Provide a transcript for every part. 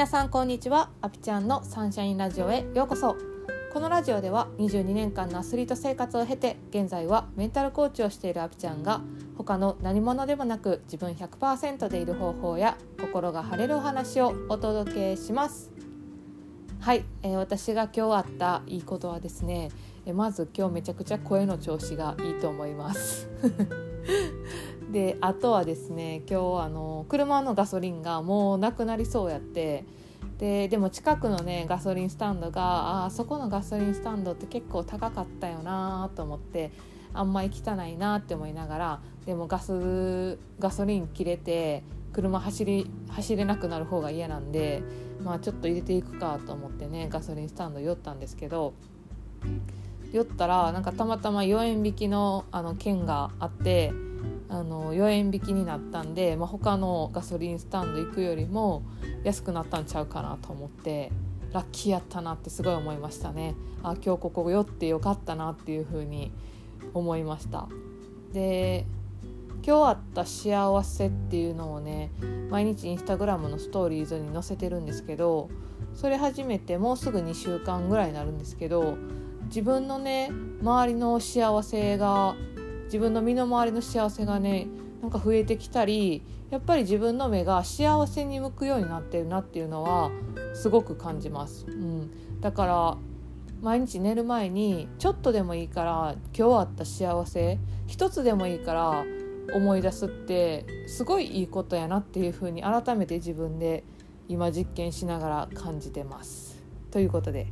皆さんこんにちは。アピちゃんのサンシャインラジオへようこそ。このラジオでは22年間のアスリート生活を経て現在はメンタルコーチをしているアピちゃんが他の何者でもなく自分100%でいる方法や心が晴れるお話をお届けします。はい、えー、私が今日あったいいことはですね、えまず今日めちゃくちゃ声の調子がいいと思います。であとはですね今日あの車のガソリンがもうなくなりそうやって。ででも近くのねガソリンスタンドがあそこのガソリンスタンドって結構高かったよなと思ってあんまり汚いなって思いながらでもガスガソリン切れて車走り走れなくなる方が嫌なんでまあちょっと入れていくかと思ってねガソリンスタンド寄ったんですけど寄ったらなんかたまたま4円引きのあの券があってあの4円引きになったんで、まあ、他のガソリンスタンド行くよりも安くなったんちゃうかなと思ってラッキーやったなってすごい思いましたね。あ今日ここ寄ってよかったなっていう風に思いました。で今日あった幸せっていうのをね毎日インスタグラムのストーリーズに載せてるんですけどそれ始めてもうすぐ2週間ぐらいになるんですけど自分のね周りの幸せが自分の身の回りの幸せがねなんか増えてきたりやっぱり自分の目が幸せに向くようになってるなっていうのはすごく感じます。うん、だから毎日寝る前にちょっとでもいいから今日あった幸せ一つでもいいから思い出すってすごいいいことやなっていうふうに改めて自分で今実験しながら感じてます。ということで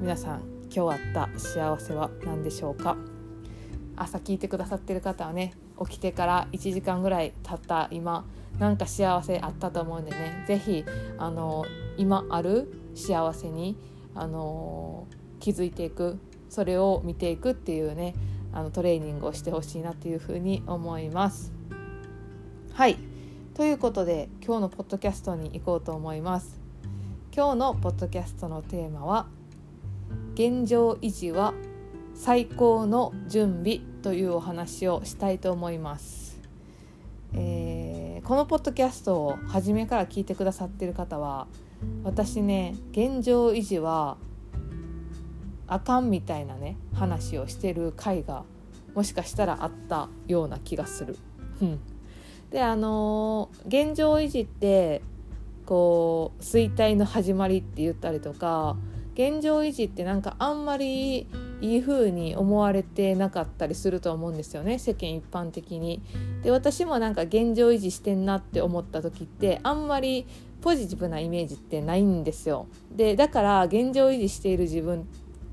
皆さん今日あった幸せは何でしょうか？朝聞いてくださってる方はね起きてから1時間ぐらい経った今なんか幸せあったと思うんでね是非あの今ある幸せにあの気づいていくそれを見ていくっていうねあのトレーニングをしてほしいなっていうふうに思います。はいということで今日のポッドキャストに行こうと思います。今日のポッドキャストのテーマは「現状維持は最高の準備というお話をしたいと思います、えー、このポッドキャストを初めから聞いてくださってる方は私ね現状維持はあかんみたいなね話をしてる回がもしかしたらあったような気がする。であのー、現状維持ってこう衰退の始まりって言ったりとか現状維持ってなんかあんまりいい風に思われてなかったりすると思うんですよね世間一般的に。で私もなんか現状維持してんなって思った時ってあんまりポジティブなイメージってないんですよ。でだから現状維持している自分っ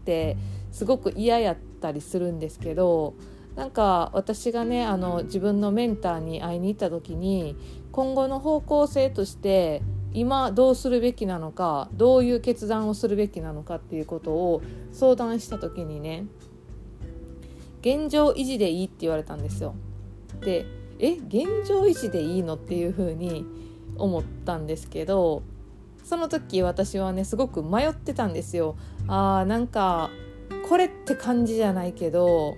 てすごく嫌やったりするんですけどなんか私がねあの自分のメンターに会いに行った時に今後の方向性として今どうするべきなのかどういう決断をするべきなのかっていうことを相談した時にね現状維持でいいって言われたんですよ。でえ現状維持でいいのっていうふうに思ったんですけどその時私はねすごく迷ってたんですよ。あーなんかこれって感じじゃないけど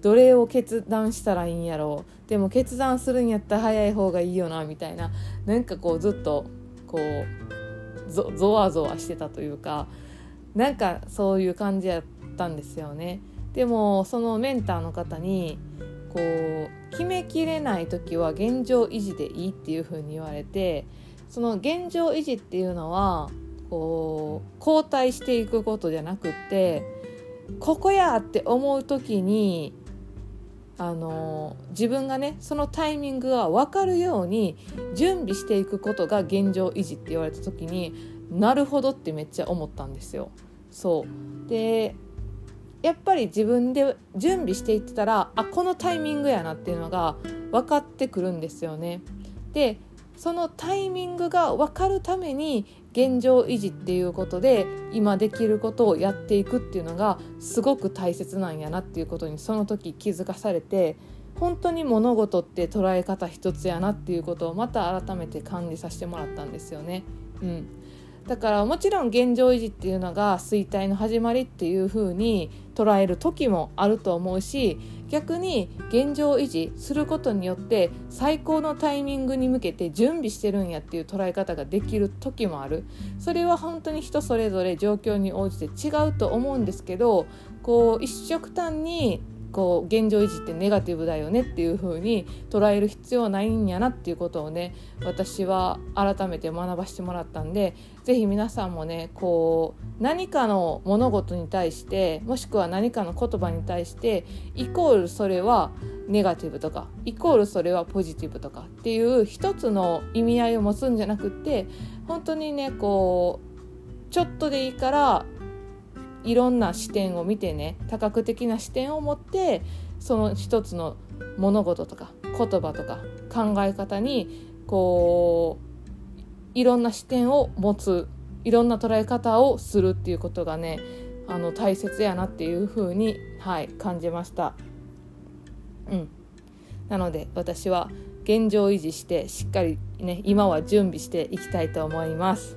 どれを決断したらいいんやろう？でも決断するんやったら早い方がいいよなみたいななんかこうずっとこうゾゾワゾワしてたというかなんかそういう感じやったんですよね。でもそのメンターの方にこう決めきれない時は現状維持でいいっていう風に言われてその現状維持っていうのはこう後退していくことじゃなくってここやって思う時にあの自分がねそのタイミングが分かるように準備していくことが現状維持って言われた時になるほどってめっちゃ思ったんですよ。そうでやっぱり自分で準備していってたらあこのタイミングやなっていうのが分かってくるんですよね。でそのタイミングが分かるために現状維持っていうことで今できることをやっていくっていうのがすごく大切なんやなっていうことにその時気づかされて本当に物事って捉え方一つやなっていうことをまた改めて感じさせてもらったんですよね。うん、だからもちろん現状維持っていうのが衰退の始まりっていう風に捉える時もあると思うし逆に現状維持することによって最高のタイミングに向けて準備してるんやっていう捉え方ができる時もある。それは本当に人それぞれ状況に応じて違うと思うんですけどこう一色単にこう現状維持ってネガティブだよねっていう風に捉える必要ないんやなっていうことをね私は改めて学ばせてもらったんで是非皆さんもねこう何かの物事に対してもしくは何かの言葉に対してイコールそれはネガティブとかイコールそれはポジティブとかっていう一つの意味合いを持つんじゃなくって本当にねこうちょっとでいいからいろんな視点を見てね多角的な視点を持ってその一つの物事とか言葉とか考え方にこういろんな視点を持ついろんな捉え方をするっていうことがねあの大切やなっていうふうに、はい、感じました。うん、なので私は現状維持してしっかりね今は準備していきたいと思います。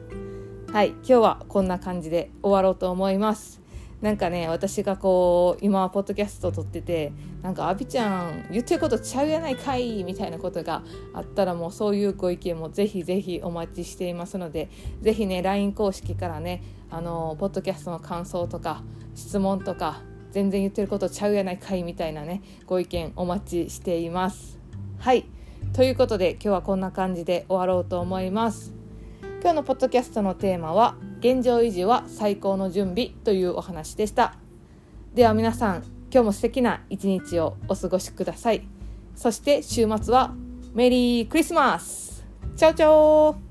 はい今日はこんな感じで終わろうと思います。なんかね私がこう今はポッドキャスト撮っててなんか「アビちゃん言ってることちゃうやないかい」みたいなことがあったらもうそういうご意見もぜひぜひお待ちしていますのでぜひね LINE 公式からねあのポッドキャストの感想とか質問とか全然言ってることちゃうやないかいみたいなねご意見お待ちしています。はいということで今日はこんな感じで終わろうと思います。今日のポッドキャストのテーマは現状維持は最高の準備というお話でした。では皆さん今日も素敵な一日をお過ごしください。そして週末はメリークリスマス。チャオチャオ。